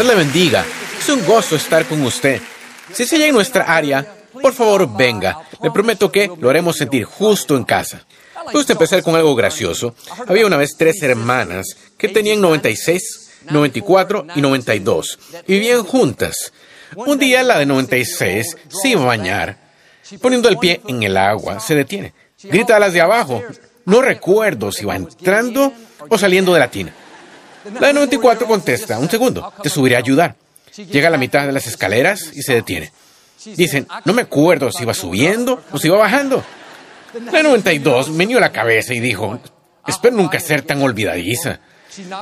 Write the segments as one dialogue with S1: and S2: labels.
S1: Dios le bendiga. Es un gozo estar con usted. Si sigue en nuestra área, por favor venga. Le prometo que lo haremos sentir justo en casa. Me gusta empezar con algo gracioso. Había una vez tres hermanas que tenían 96, 94 y 92. Y vivían juntas. Un día la de 96 se iba a bañar. Poniendo el pie en el agua, se detiene. Grita a las de abajo. No recuerdo si va entrando o saliendo de la tina. La de 94 contesta, un segundo, te subiré a ayudar. Llega a la mitad de las escaleras y se detiene. Dicen, no me acuerdo si iba subiendo o si iba bajando. La de 92 meneó la cabeza y dijo, espero nunca ser tan olvidadiza.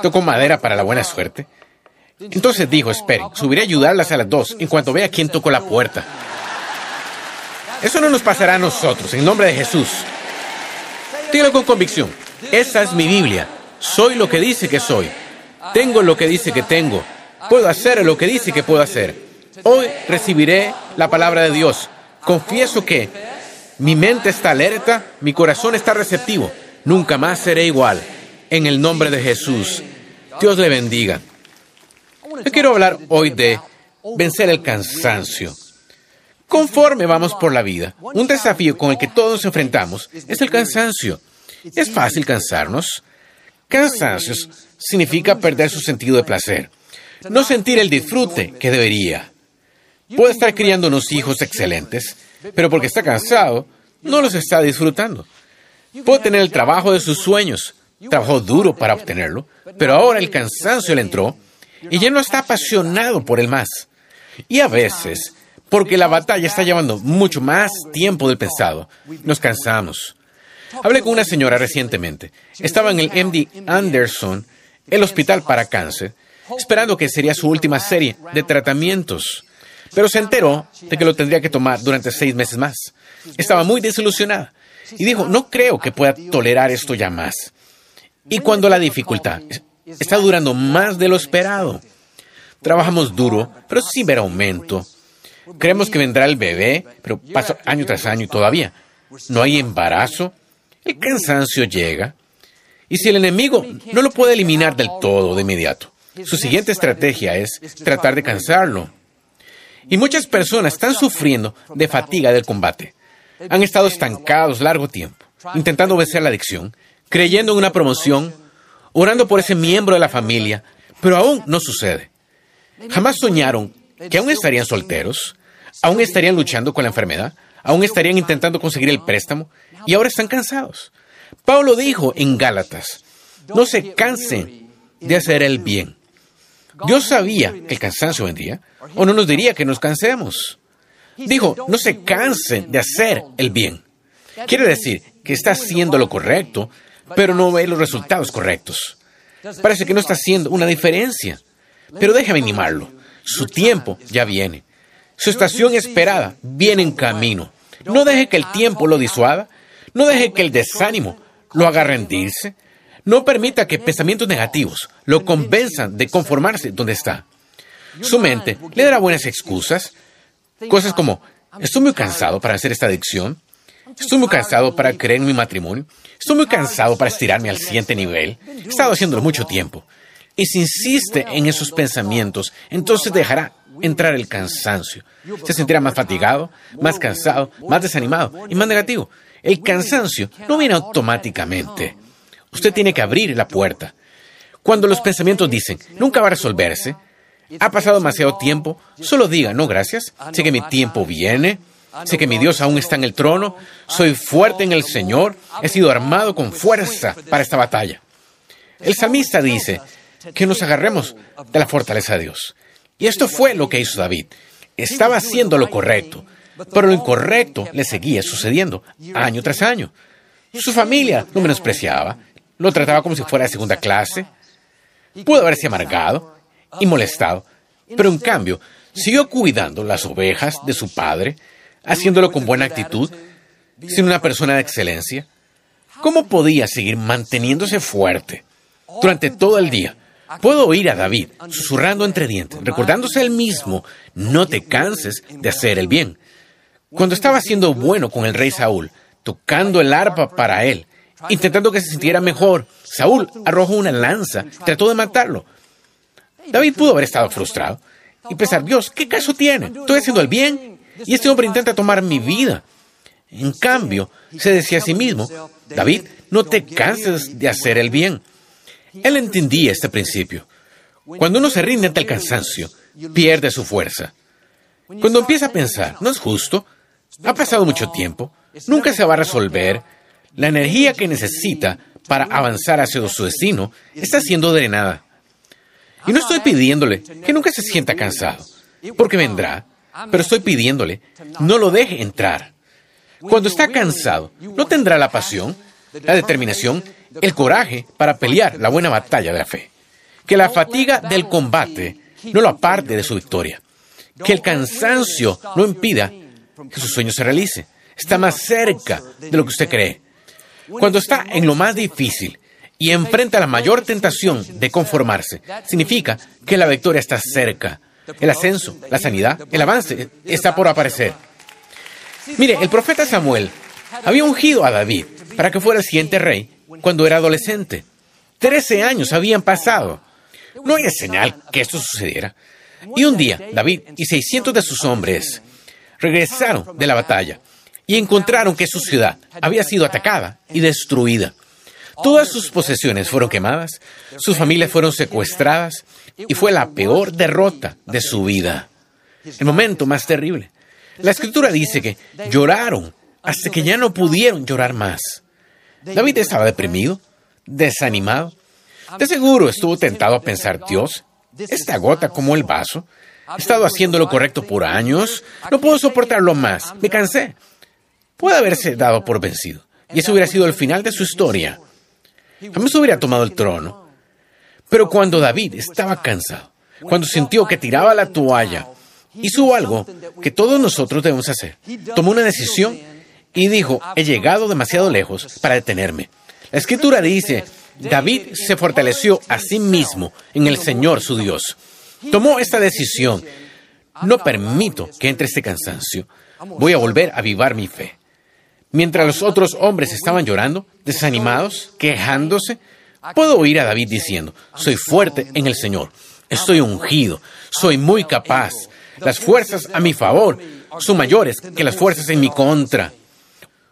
S1: Tocó madera para la buena suerte. Entonces dijo, esperen, subiré a ayudarlas a las dos en cuanto vea quién tocó la puerta. Eso no nos pasará a nosotros, en nombre de Jesús. Dígalo con convicción. Esa es mi Biblia. Soy lo que dice que soy. Tengo lo que dice que tengo. Puedo hacer lo que dice que puedo hacer. Hoy recibiré la palabra de Dios. Confieso que mi mente está alerta, mi corazón está receptivo. Nunca más seré igual. En el nombre de Jesús. Dios le bendiga. Quiero hablar hoy de vencer el cansancio. Conforme vamos por la vida, un desafío con el que todos nos enfrentamos es el cansancio. Es fácil cansarnos. Cansancio significa perder su sentido de placer, no sentir el disfrute que debería. Puede estar criando unos hijos excelentes, pero porque está cansado, no los está disfrutando. Puede tener el trabajo de sus sueños, trabajó duro para obtenerlo, pero ahora el cansancio le entró y ya no está apasionado por el más. Y a veces, porque la batalla está llevando mucho más tiempo del pensado, nos cansamos. Hablé con una señora recientemente. Estaba en el MD Anderson, el hospital para cáncer, esperando que sería su última serie de tratamientos. Pero se enteró de que lo tendría que tomar durante seis meses más. Estaba muy desilusionada y dijo, no creo que pueda tolerar esto ya más. Y cuando la dificultad está durando más de lo esperado. Trabajamos duro, pero sin ver aumento. Creemos que vendrá el bebé, pero pasa año tras año y todavía no hay embarazo. El cansancio llega. Y si el enemigo no lo puede eliminar del todo de inmediato, su siguiente estrategia es tratar de cansarlo. Y muchas personas están sufriendo de fatiga del combate. Han estado estancados largo tiempo, intentando vencer la adicción, creyendo en una promoción, orando por ese miembro de la familia, pero aún no sucede. Jamás soñaron que aún estarían solteros, aún estarían luchando con la enfermedad, aún estarían intentando conseguir el préstamo y ahora están cansados. Pablo dijo en Gálatas, no se cansen de hacer el bien. Dios sabía que el cansancio vendría, o no nos diría que nos cansemos. Dijo, no se cansen de hacer el bien. Quiere decir que está haciendo lo correcto, pero no ve los resultados correctos. Parece que no está haciendo una diferencia. Pero déjame animarlo. Su tiempo ya viene. Su estación esperada viene en camino. No deje que el tiempo lo disuada. No deje que el desánimo lo haga rendirse. No permita que pensamientos negativos lo convenzan de conformarse donde está. Su mente le dará buenas excusas. Cosas como, estoy muy cansado para hacer esta adicción. Estoy muy cansado para creer en mi matrimonio. Estoy muy cansado para estirarme al siguiente nivel. He estado haciéndolo mucho tiempo. Y si insiste en esos pensamientos, entonces dejará entrar el cansancio. Se sentirá más fatigado, más cansado, más desanimado y más negativo. El cansancio no viene automáticamente. Usted tiene que abrir la puerta. Cuando los pensamientos dicen, nunca va a resolverse, ha pasado demasiado tiempo, solo diga, no, gracias, sé que mi tiempo viene, sé que mi Dios aún está en el trono, soy fuerte en el Señor, he sido armado con fuerza para esta batalla. El salmista dice que nos agarremos de la fortaleza de Dios. Y esto fue lo que hizo David. Estaba haciendo lo correcto, pero lo incorrecto le seguía sucediendo año tras año. Su familia lo menospreciaba, lo trataba como si fuera de segunda clase. Pudo haberse amargado y molestado, pero en cambio siguió cuidando las ovejas de su padre, haciéndolo con buena actitud, sin una persona de excelencia. ¿Cómo podía seguir manteniéndose fuerte durante todo el día? Puedo oír a David susurrando entre dientes, recordándose él mismo, no te canses de hacer el bien. Cuando estaba siendo bueno con el rey Saúl, tocando el arpa para él, intentando que se sintiera mejor, Saúl arrojó una lanza, trató de matarlo. David pudo haber estado frustrado y pensar, Dios, ¿qué caso tiene? Estoy haciendo el bien y este hombre intenta tomar mi vida. En cambio, se decía a sí mismo, David, no te canses de hacer el bien. Él entendía este principio. Cuando uno se rinde ante el cansancio, pierde su fuerza. Cuando empieza a pensar, no es justo, ha pasado mucho tiempo, nunca se va a resolver, la energía que necesita para avanzar hacia su destino está siendo drenada. Y no estoy pidiéndole que nunca se sienta cansado, porque vendrá, pero estoy pidiéndole, no lo deje entrar. Cuando está cansado, no tendrá la pasión, la determinación el coraje para pelear la buena batalla de la fe. Que la fatiga del combate no lo aparte de su victoria. Que el cansancio no impida que su sueño se realice. Está más cerca de lo que usted cree. Cuando está en lo más difícil y enfrenta la mayor tentación de conformarse, significa que la victoria está cerca. El ascenso, la sanidad, el avance está por aparecer. Mire, el profeta Samuel había ungido a David para que fuera el siguiente rey cuando era adolescente. Trece años habían pasado. No había señal que esto sucediera. Y un día, David y 600 de sus hombres regresaron de la batalla y encontraron que su ciudad había sido atacada y destruida. Todas sus posesiones fueron quemadas, sus familias fueron secuestradas y fue la peor derrota de su vida. El momento más terrible. La escritura dice que lloraron hasta que ya no pudieron llorar más. David estaba deprimido, desanimado. De seguro estuvo tentado a pensar, Dios, esta gota como el vaso. He estado haciendo lo correcto por años. No puedo soportarlo más. Me cansé. Puede haberse dado por vencido. Y ese hubiera sido el final de su historia. Jamás hubiera tomado el trono. Pero cuando David estaba cansado, cuando sintió que tiraba la toalla, hizo algo que todos nosotros debemos hacer. Tomó una decisión y dijo, he llegado demasiado lejos para detenerme. La escritura dice, David se fortaleció a sí mismo en el Señor su Dios. Tomó esta decisión. No permito que entre este cansancio. Voy a volver a avivar mi fe. Mientras los otros hombres estaban llorando, desanimados, quejándose, puedo oír a David diciendo, soy fuerte en el Señor, estoy ungido, soy muy capaz, las fuerzas a mi favor son mayores que las fuerzas en mi contra.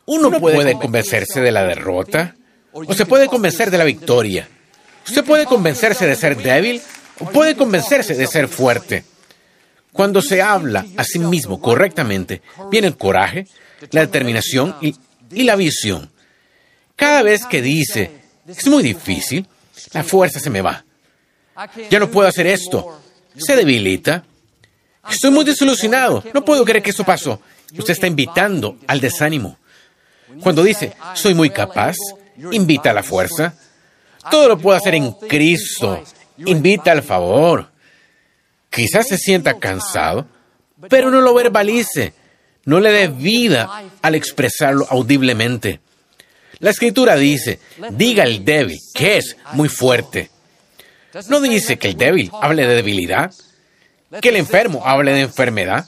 S1: Uno puede convencerse de la derrota o se puede convencer de la victoria. Usted puede convencerse de ser débil puede convencerse de ser fuerte. Cuando se habla a sí mismo correctamente, viene el coraje, la determinación y, la visión. Cada vez que dice, es muy difícil, la fuerza se me va. Ya no puedo hacer esto. Se debilita. Estoy muy desilusionado. No puedo creer que eso pasó. Usted está invitando al desánimo. Cuando dice, soy muy capaz, invita a la fuerza. Todo lo puedo hacer en Cristo. Invita al favor. Quizás se sienta cansado, pero no lo verbalice. No le dé vida al expresarlo audiblemente. La escritura dice, diga el débil que es muy fuerte. No dice que el débil hable de debilidad, que el enfermo hable de enfermedad,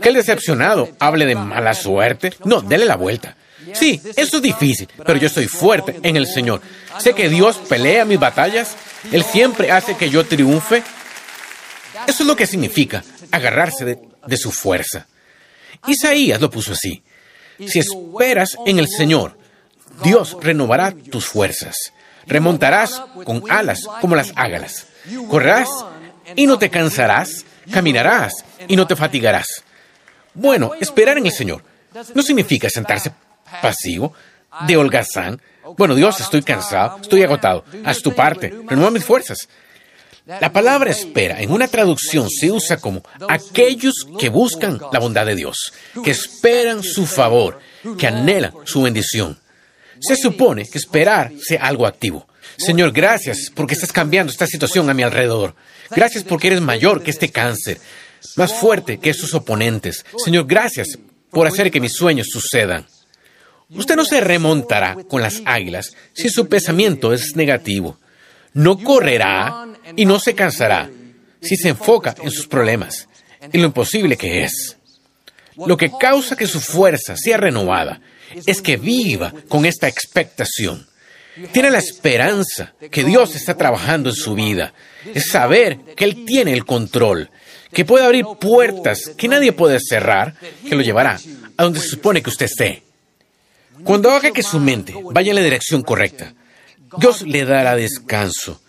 S1: que el decepcionado hable de mala suerte. No, dele la vuelta. Sí, eso es difícil, pero yo estoy fuerte en el Señor. Sé que Dios pelea mis batallas. Él siempre hace que yo triunfe. Eso es lo que significa agarrarse de, su fuerza. Isaías lo puso así. Si esperas en el Señor, Dios renovará tus fuerzas. Remontarás con alas como las ágalas. Correrás y no te cansarás. Caminarás y no te fatigarás. Bueno, esperar en el Señor no significa sentarse pasivo, de holgazán. Bueno, Dios, estoy cansado, estoy agotado. Haz tu parte, renueva mis fuerzas. La palabra espera en una traducción se usa como aquellos que buscan la bondad de Dios, que esperan su favor, que anhelan su bendición. Se supone que esperar sea algo activo. Señor, gracias porque estás cambiando esta situación a mi alrededor. Gracias porque eres mayor que este cáncer, más fuerte que sus oponentes. Señor, gracias por hacer que mis sueños sucedan. Usted no se remontará con las águilas si su pensamiento es negativo. No correrá y no se cansará si se enfoca en sus problemas, en lo imposible que es. Lo que causa que su fuerza sea renovada es que viva con esta expectación. Tiene la esperanza que Dios está trabajando en su vida. Es saber que Él tiene el control, que puede abrir puertas que nadie puede cerrar, que lo llevará a donde se supone que usted esté. Cuando haga que su mente vaya en la dirección correcta, Dios le dará descanso.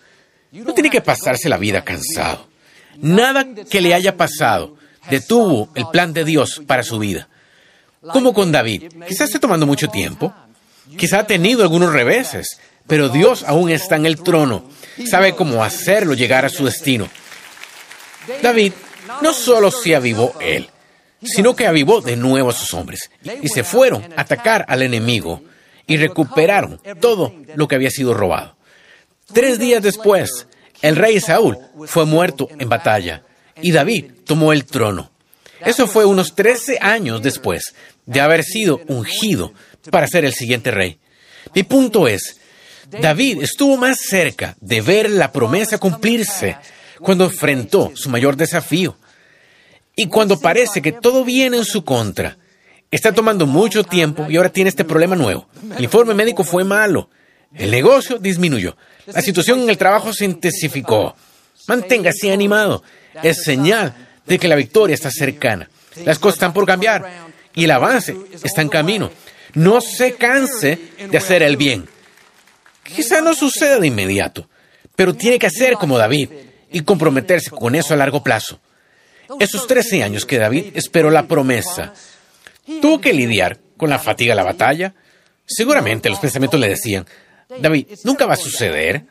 S1: No tiene que pasarse la vida cansado. Nada que le haya pasado detuvo el plan de Dios para su vida. Como con David, quizás esté tomando mucho tiempo, quizá ha tenido algunos reveses, pero Dios aún está en el trono, sabe cómo hacerlo llegar a su destino. David no solo se avivó él, sino que avivó de nuevo a sus hombres y se fueron a atacar al enemigo y recuperaron todo lo que había sido robado. Tres días después, el rey Saúl fue muerto en batalla y David tomó el trono. Eso fue unos 13 años después de haber sido ungido para ser el siguiente rey. Mi punto es, David estuvo más cerca de ver la promesa cumplirse cuando enfrentó su mayor desafío. Y cuando parece que todo viene en su contra, está tomando mucho tiempo y ahora tiene este problema nuevo. El informe médico fue malo. El negocio disminuyó. La situación en el trabajo se intensificó. Manténgase animado. Es señal de que la victoria está cercana. Las cosas están por cambiar y el avance está en camino. No se canse de hacer el bien. Quizá no suceda de inmediato, pero tiene que hacer como David y comprometerse con eso a largo plazo. Esos 13 años que David esperó la promesa, tuvo que lidiar con la fatiga de la batalla. Seguramente los pensamientos le decían, David, nunca va a suceder.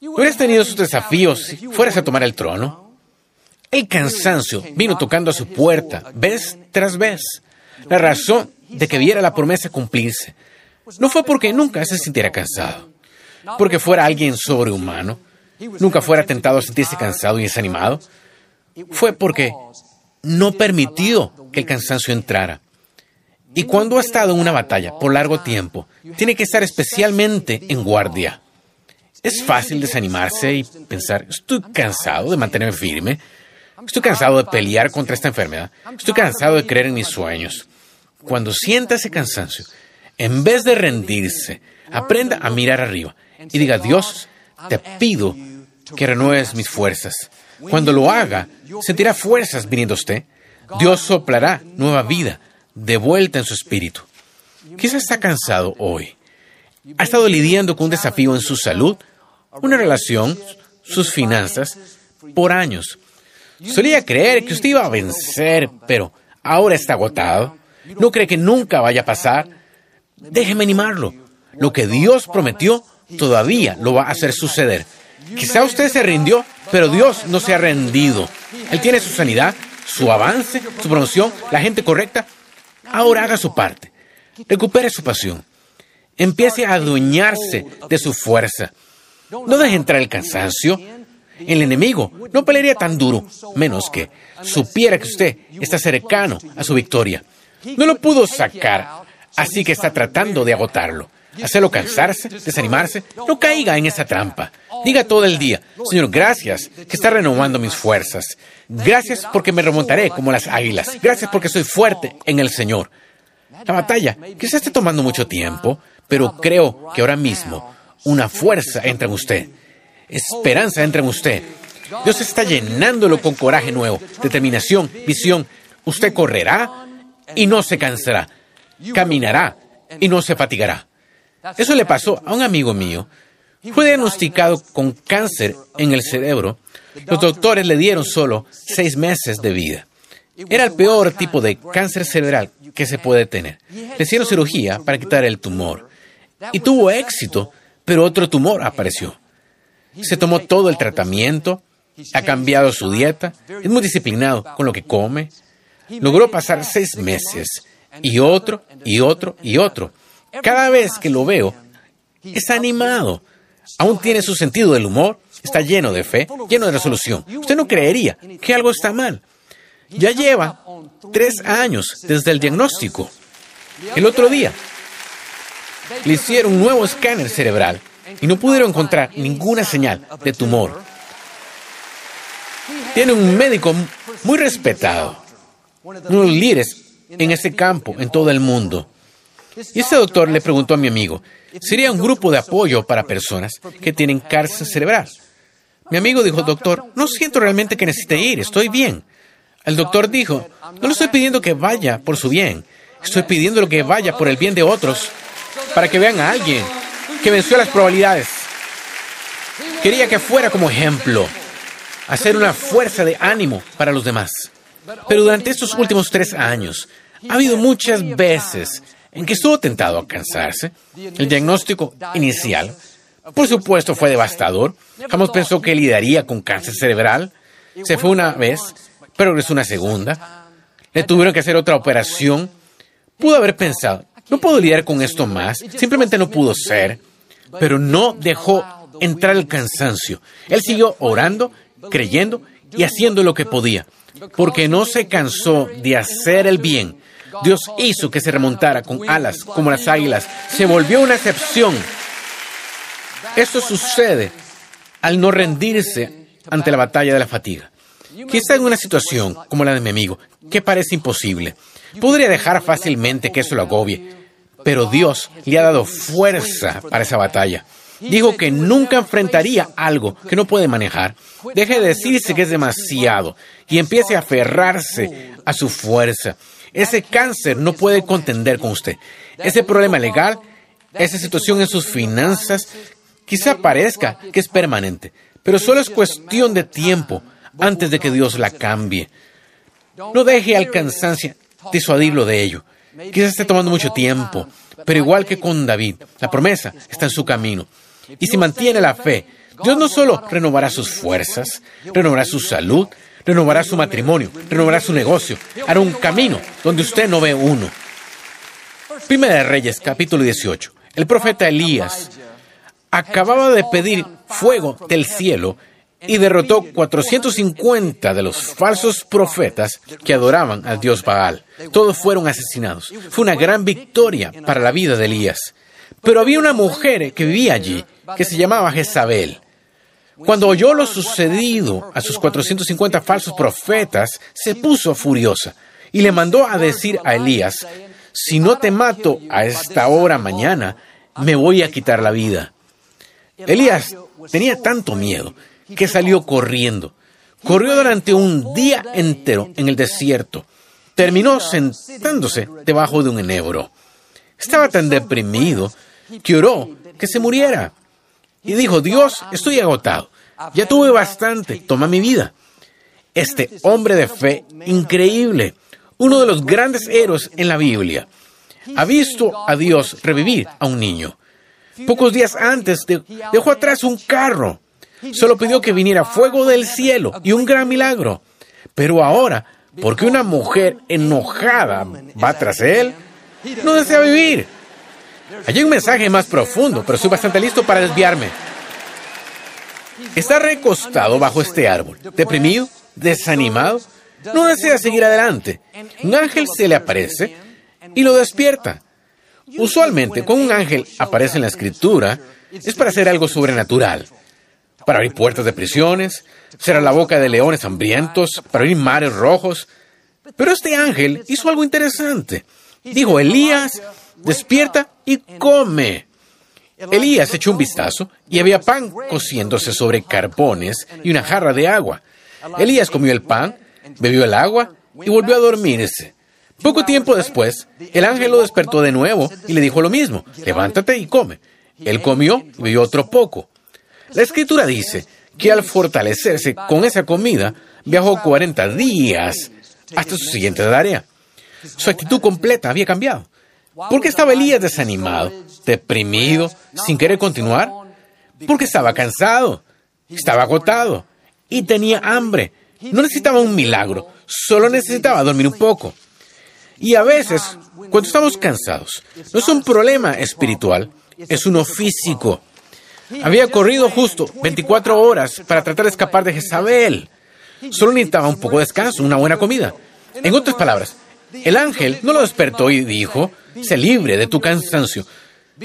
S1: Hubieras tenido sus desafíos si fueras a tomar el trono. El cansancio vino tocando a su puerta vez tras vez. La razón de que viera la promesa cumplirse no fue porque nunca se sintiera cansado, porque fuera alguien sobrehumano, nunca fuera tentado a sentirse cansado y desanimado, fue porque no permitió que el cansancio entrara. Y cuando ha estado en una batalla por largo tiempo, tiene que estar especialmente en guardia. Es fácil desanimarse y pensar, estoy cansado de mantenerme firme, estoy cansado de pelear contra esta enfermedad, estoy cansado de creer en mis sueños. Cuando sienta ese cansancio, en vez de rendirse, aprenda a mirar arriba y diga, Dios, te pido que renueves mis fuerzas. Cuando lo haga, sentirá fuerzas viniendo a usted. Dios soplará nueva vida de vuelta en su espíritu. Quizás está cansado hoy. Ha estado lidiando con un desafío en su salud, una relación, sus finanzas, por años. Solía creer que usted iba a vencer, pero ahora está agotado. No cree que nunca vaya a pasar. Déjeme animarlo. Lo que Dios prometió todavía lo va a hacer suceder. Quizá usted se rindió, pero Dios no se ha rendido. Él tiene su sanidad, su avance, su promoción, la gente correcta. Ahora haga su parte. Recupere su pasión. Empiece a adueñarse de su fuerza. No deje entrar el cansancio. El enemigo no pelearía tan duro, menos que supiera que usted está cercano a su victoria. No lo pudo sacar, así que está tratando de agotarlo hacerlo cansarse, desanimarse, no caiga en esa trampa. Diga todo el día, Señor, gracias que está renovando mis fuerzas. Gracias porque me remontaré como las águilas. Gracias porque soy fuerte en el Señor. La batalla quizás esté tomando mucho tiempo, pero creo que ahora mismo una fuerza entra en usted. Esperanza entra en usted. Dios está llenándolo con coraje nuevo, determinación, visión. Usted correrá y no se cansará. Caminará y no se fatigará. Eso le pasó a un amigo mío. Fue diagnosticado con cáncer en el cerebro. Los doctores le dieron solo seis meses de vida. Era el peor tipo de cáncer cerebral que se puede tener. Le hicieron cirugía para quitar el tumor. Y tuvo éxito, pero otro tumor apareció. Se tomó todo el tratamiento, ha cambiado su dieta, es muy disciplinado con lo que come. Logró pasar seis meses, y otro, y otro, y otro. Cada vez que lo veo, es animado. Aún tiene su sentido del humor, está lleno de fe, lleno de resolución. Usted no creería que algo está mal. Ya lleva tres años desde el diagnóstico. El otro día le hicieron un nuevo escáner cerebral y no pudieron encontrar ninguna señal de tumor. Tiene un médico muy respetado, uno de los líderes en ese campo en todo el mundo. Y ese doctor le preguntó a mi amigo, ¿sería un grupo de apoyo para personas que tienen cárcel cerebral? Mi amigo dijo, doctor, no siento realmente que necesite ir, estoy bien. El doctor dijo, no le estoy pidiendo que vaya por su bien, estoy pidiendo que vaya por el bien de otros, para que vean a alguien que venció las probabilidades. Quería que fuera como ejemplo, hacer una fuerza de ánimo para los demás. Pero durante estos últimos tres años, ha habido muchas veces en que estuvo tentado a cansarse. El diagnóstico inicial, por supuesto, fue devastador. Jamás pensó que lidiaría con cáncer cerebral. Se fue una vez, pero regresó una segunda. Le tuvieron que hacer otra operación. Pudo haber pensado, no puedo lidiar con esto más. Simplemente no pudo ser. Pero no dejó entrar el cansancio. Él siguió orando, creyendo y haciendo lo que podía. Porque no se cansó de hacer el bien Dios hizo que se remontara con alas como las águilas. Se volvió una excepción. Esto sucede al no rendirse ante la batalla de la fatiga. Quizá en una situación como la de mi amigo, que parece imposible, podría dejar fácilmente que eso lo agobie, pero Dios le ha dado fuerza para esa batalla. Dijo que nunca enfrentaría algo que no puede manejar. Deje de decirse que es demasiado y empiece a aferrarse a su fuerza. Ese cáncer no puede contender con usted. Ese problema legal, esa situación en sus finanzas, quizá parezca que es permanente, pero solo es cuestión de tiempo antes de que Dios la cambie. No deje al cansancio disuadirlo de ello. Quizás esté tomando mucho tiempo, pero igual que con David, la promesa está en su camino. Y si mantiene la fe, Dios no solo renovará sus fuerzas, renovará su salud, renovará su matrimonio, renovará su negocio, hará un camino donde usted no ve uno. Primera de Reyes, capítulo 18. El profeta Elías acababa de pedir fuego del cielo y derrotó 450 de los falsos profetas que adoraban al dios Baal. Todos fueron asesinados. Fue una gran victoria para la vida de Elías. Pero había una mujer que vivía allí, que se llamaba Jezabel. Cuando oyó lo sucedido a sus 450 falsos profetas, se puso furiosa y le mandó a decir a Elías, si no te mato a esta hora mañana, me voy a quitar la vida. Elías tenía tanto miedo que salió corriendo. Corrió durante un día entero en el desierto. Terminó sentándose debajo de un enebro. Estaba tan deprimido que oró que se muriera. Y dijo, Dios, estoy agotado. Ya tuve bastante. Toma mi vida. Este hombre de fe increíble, uno de los grandes héroes en la Biblia, ha visto a Dios revivir a un niño. Pocos días antes dejó atrás un carro. Solo pidió que viniera fuego del cielo y un gran milagro. Pero ahora, porque una mujer enojada va tras él, no desea vivir. Hay un mensaje más profundo, pero estoy bastante listo para desviarme. Está recostado bajo este árbol, deprimido, desanimado, no desea seguir adelante. Un ángel se le aparece y lo despierta. Usualmente, cuando un ángel aparece en la escritura, es para hacer algo sobrenatural, para abrir puertas de prisiones, cerrar la boca de leones hambrientos, para abrir mares rojos. Pero este ángel hizo algo interesante. Dijo, Elías, despierta y come. Elías echó un vistazo y había pan cociéndose sobre carbones y una jarra de agua. Elías comió el pan, bebió el agua y volvió a dormirse. Poco tiempo después, el ángel lo despertó de nuevo y le dijo lo mismo, levántate y come. Él comió y bebió otro poco. La escritura dice que al fortalecerse con esa comida, viajó 40 días hasta su siguiente tarea. Su actitud completa había cambiado. ¿Por qué estaba Elías desanimado, deprimido, sin querer continuar? Porque estaba cansado, estaba agotado y tenía hambre. No necesitaba un milagro, solo necesitaba dormir un poco. Y a veces, cuando estamos cansados, no es un problema espiritual, es uno físico. Había corrido justo 24 horas para tratar de escapar de Jezabel. Solo necesitaba un poco de descanso, una buena comida. En otras palabras, el ángel no lo despertó y dijo, sé libre de tu cansancio,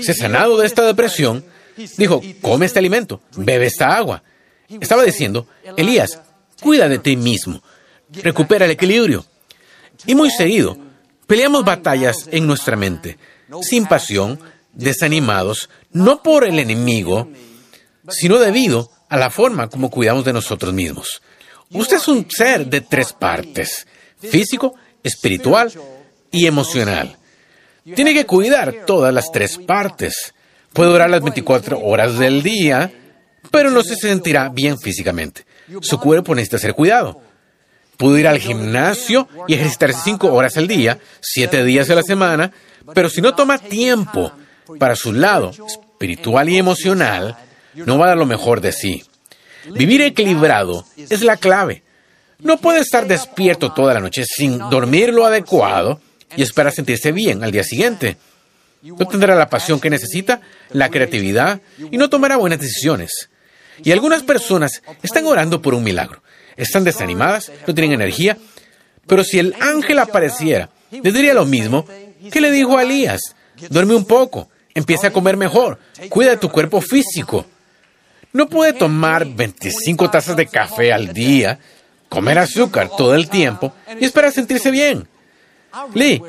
S1: sé sanado de esta depresión. Dijo, come este alimento, bebe esta agua. Estaba diciendo, Elías, cuida de ti mismo, recupera el equilibrio. Y muy seguido, peleamos batallas en nuestra mente, sin pasión, desanimados, no por el enemigo, sino debido a la forma como cuidamos de nosotros mismos. Usted es un ser de tres partes, físico, espiritual y emocional. Tiene que cuidar todas las tres partes. Puede durar las 24 horas del día, pero no se sentirá bien físicamente. Su cuerpo necesita ser cuidado. Puede ir al gimnasio y ejercitarse cinco horas al día, siete días a la semana, pero si no toma tiempo para su lado espiritual y emocional, no va a dar lo mejor de sí. Vivir equilibrado es la clave. No puede estar despierto toda la noche sin dormir lo adecuado y esperar sentirse bien al día siguiente. No tendrá la pasión que necesita, la creatividad y no tomará buenas decisiones. Y algunas personas están orando por un milagro. Están desanimadas, no tienen energía, pero si el ángel apareciera, le diría lo mismo que le dijo a Elías. Duerme un poco, empieza a comer mejor, cuida de tu cuerpo físico. No puede tomar 25 tazas de café al día, comer azúcar todo el tiempo y esperar sentirse bien. Lee,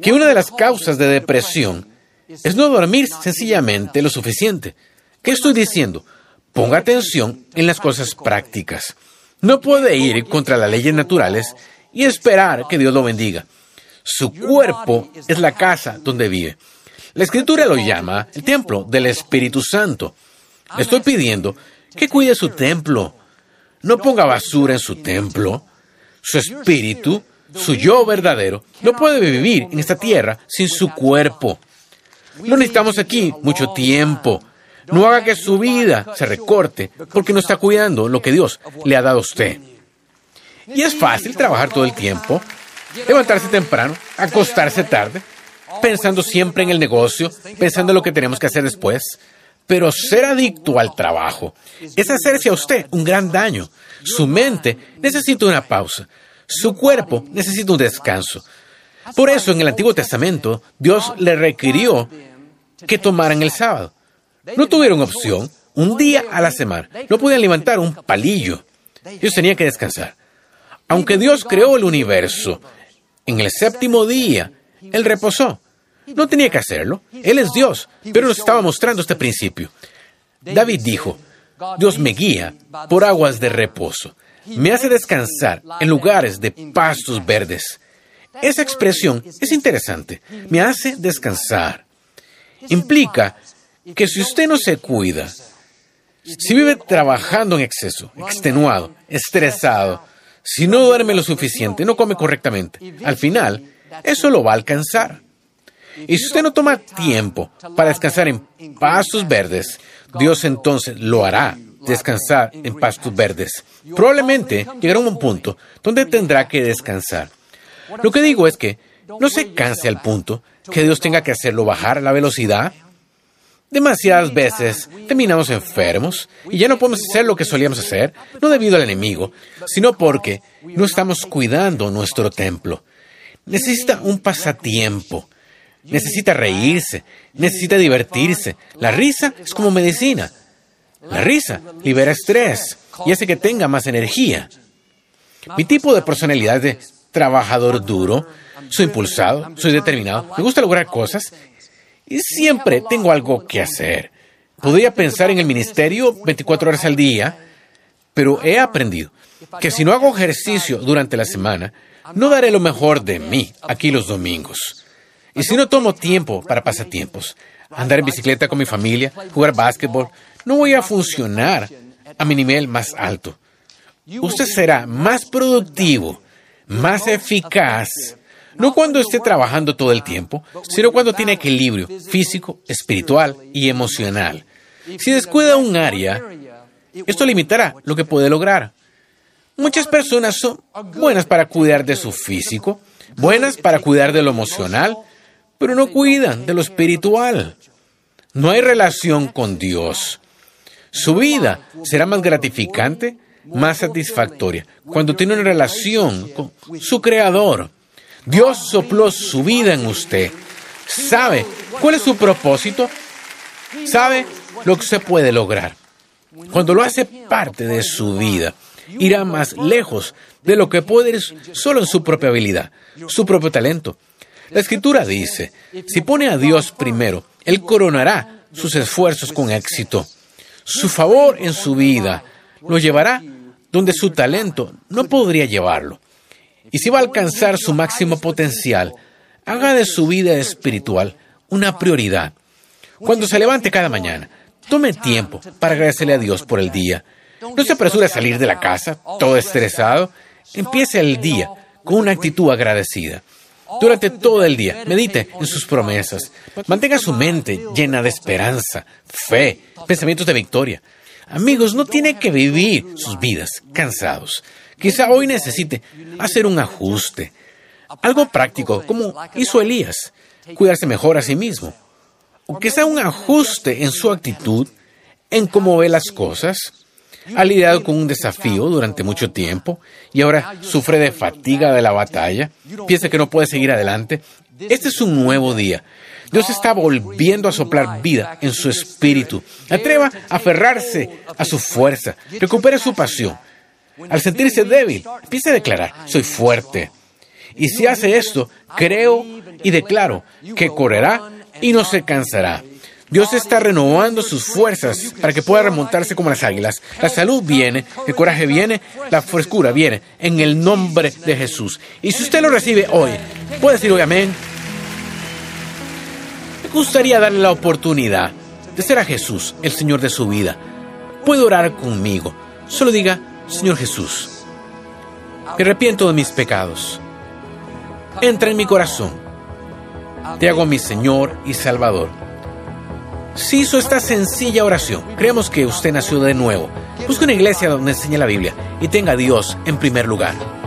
S1: que una de las causas de depresión es no dormir sencillamente lo suficiente. ¿Qué estoy diciendo? Ponga atención en las cosas prácticas. No puede ir contra las leyes naturales y esperar que Dios lo bendiga. Su cuerpo es la casa donde vive. La escritura lo llama el templo del Espíritu Santo. Estoy pidiendo que cuide su templo. No ponga basura en su templo. Su espíritu, su yo verdadero, no puede vivir en esta tierra sin su cuerpo. No necesitamos aquí mucho tiempo. No haga que su vida se recorte porque no está cuidando lo que Dios le ha dado a usted. Y es fácil trabajar todo el tiempo, levantarse temprano, acostarse tarde, pensando siempre en el negocio, pensando en lo que tenemos que hacer después. Pero ser adicto al trabajo es hacerse a usted un gran daño. Su mente necesita una pausa. Su cuerpo necesita un descanso. Por eso en el Antiguo Testamento Dios le requirió que tomaran el sábado. No tuvieron opción. Un día a la semana. No podían levantar un palillo. Ellos tenían que descansar. Aunque Dios creó el universo, en el séptimo día, Él reposó. No tenía que hacerlo. Él es Dios, pero nos estaba mostrando este principio. David dijo, Dios me guía por aguas de reposo. Me hace descansar en lugares de pastos verdes. Esa expresión es interesante. Me hace descansar. Implica que si usted no se cuida, si vive trabajando en exceso, extenuado, estresado, si no duerme lo suficiente, no come correctamente, al final, eso lo va a alcanzar. Y si usted no toma tiempo para descansar en pastos verdes, Dios entonces lo hará descansar en pastos verdes. Probablemente llegará un punto donde tendrá que descansar. Lo que digo es que no se canse al punto que Dios tenga que hacerlo bajar la velocidad. Demasiadas veces terminamos enfermos y ya no podemos hacer lo que solíamos hacer, no debido al enemigo, sino porque no estamos cuidando nuestro templo. Necesita un pasatiempo, necesita reírse, necesita divertirse. La risa es como medicina. La risa libera estrés y hace que tenga más energía. Mi tipo de personalidad es de trabajador duro, soy impulsado, soy determinado, me gusta lograr cosas y siempre tengo algo que hacer. Podría pensar en el ministerio 24 horas al día, pero he aprendido que si no hago ejercicio durante la semana, no daré lo mejor de mí aquí los domingos. Y si no tomo tiempo para pasatiempos, andar en bicicleta con mi familia, jugar básquetbol, no voy a funcionar a mi nivel más alto. Usted será más productivo, más eficaz, no cuando esté trabajando todo el tiempo, sino cuando tiene equilibrio físico, espiritual y emocional. Si descuida un área, esto limitará lo que puede lograr. Muchas personas son buenas para cuidar de su físico, buenas para cuidar de lo emocional, pero no cuidan de lo espiritual. No hay relación con Dios. Su vida será más gratificante, más satisfactoria, cuando tiene una relación con su Creador. Dios sopló su vida en usted. ¿Sabe cuál es su propósito? ¿Sabe lo que se puede lograr? Cuando lo hace parte de su vida, irá más lejos de lo que puede ir solo en su propia habilidad, su propio talento. La escritura dice, si pone a Dios primero, Él coronará sus esfuerzos con éxito. Su favor en su vida lo llevará donde su talento no podría llevarlo. Y si va a alcanzar su máximo potencial, haga de su vida espiritual una prioridad. Cuando se levante cada mañana, tome tiempo para agradecerle a Dios por el día. No se apresure a salir de la casa todo estresado. Empiece el día con una actitud agradecida. Durante todo el día, medite en sus promesas. Mantenga su mente llena de esperanza, fe, pensamientos de victoria. Amigos, no tiene que vivir sus vidas cansados. Quizá hoy necesite hacer un ajuste. Algo práctico, como hizo Elías, cuidarse mejor a sí mismo. O quizá un ajuste en su actitud, en cómo ve las cosas. Ha lidiado con un desafío durante mucho tiempo y ahora sufre de fatiga de la batalla. Piensa que no puede seguir adelante. Este es un nuevo día. Dios está volviendo a soplar vida en su espíritu. Atreva a aferrarse a su fuerza. Recupere su pasión. Al sentirse débil, empiece a declarar, soy fuerte. Y si hace esto, creo y declaro que correrá y no se cansará. Dios está renovando sus fuerzas para que pueda remontarse como las águilas. La salud viene, el coraje viene, la frescura viene, en el nombre de Jesús. Y si usted lo recibe hoy, puede decir hoy amén. Me gustaría darle la oportunidad de ser a Jesús, el Señor de su vida. Puede orar conmigo. Solo diga, Señor Jesús, me arrepiento de mis pecados. Entra en mi corazón. Te hago mi Señor y Salvador. Si hizo esta sencilla oración, creemos que usted nació de nuevo. Busque una iglesia donde enseñe la Biblia y tenga a Dios en primer lugar.